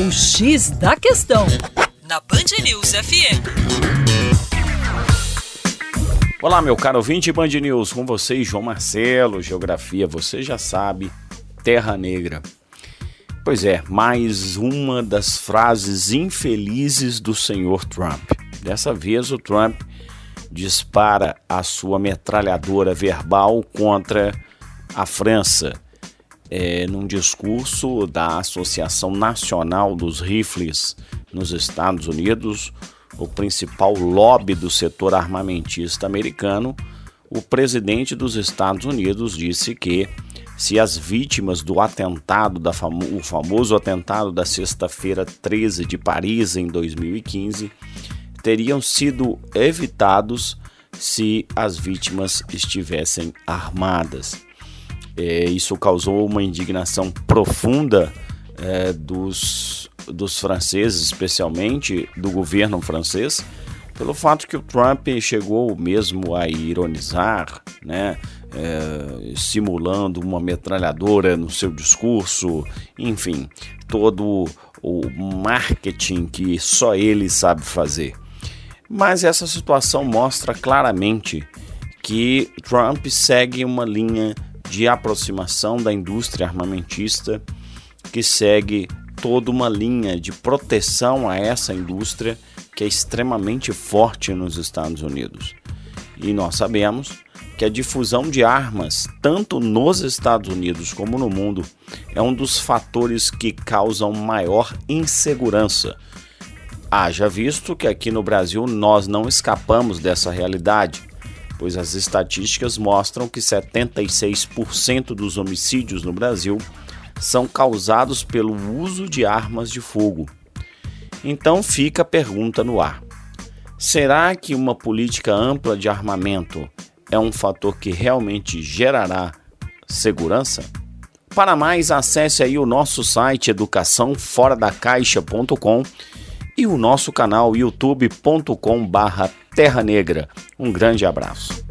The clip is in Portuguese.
O X da Questão, na Band News FM. Olá, meu caro ouvinte Band News, com vocês, João Marcelo, Geografia, você já sabe, Terra Negra. Pois é, mais uma das frases infelizes do senhor Trump. Dessa vez o Trump dispara a sua metralhadora verbal contra a França é, num discurso da Associação Nacional dos Rifles nos Estados Unidos, o principal lobby do setor armamentista americano, o presidente dos Estados Unidos disse que se as vítimas do atentado, da famo o famoso atentado da sexta-feira 13 de Paris em 2015, teriam sido evitados se as vítimas estivessem armadas. É, isso causou uma indignação profunda é, dos, dos franceses, especialmente do governo francês, pelo fato que o Trump chegou mesmo a ironizar, né, é, simulando uma metralhadora no seu discurso, enfim, todo o marketing que só ele sabe fazer. Mas essa situação mostra claramente que Trump segue uma linha de aproximação da indústria armamentista que segue toda uma linha de proteção a essa indústria que é extremamente forte nos Estados Unidos. E nós sabemos que a difusão de armas, tanto nos Estados Unidos como no mundo, é um dos fatores que causam maior insegurança. Haja visto que aqui no Brasil nós não escapamos dessa realidade pois as estatísticas mostram que 76% dos homicídios no Brasil são causados pelo uso de armas de fogo. Então fica a pergunta no ar: será que uma política ampla de armamento é um fator que realmente gerará segurança? Para mais, acesse aí o nosso site educaçãoforadacaixa.com e o nosso canal youtube.com barra Terra Negra. Um grande abraço.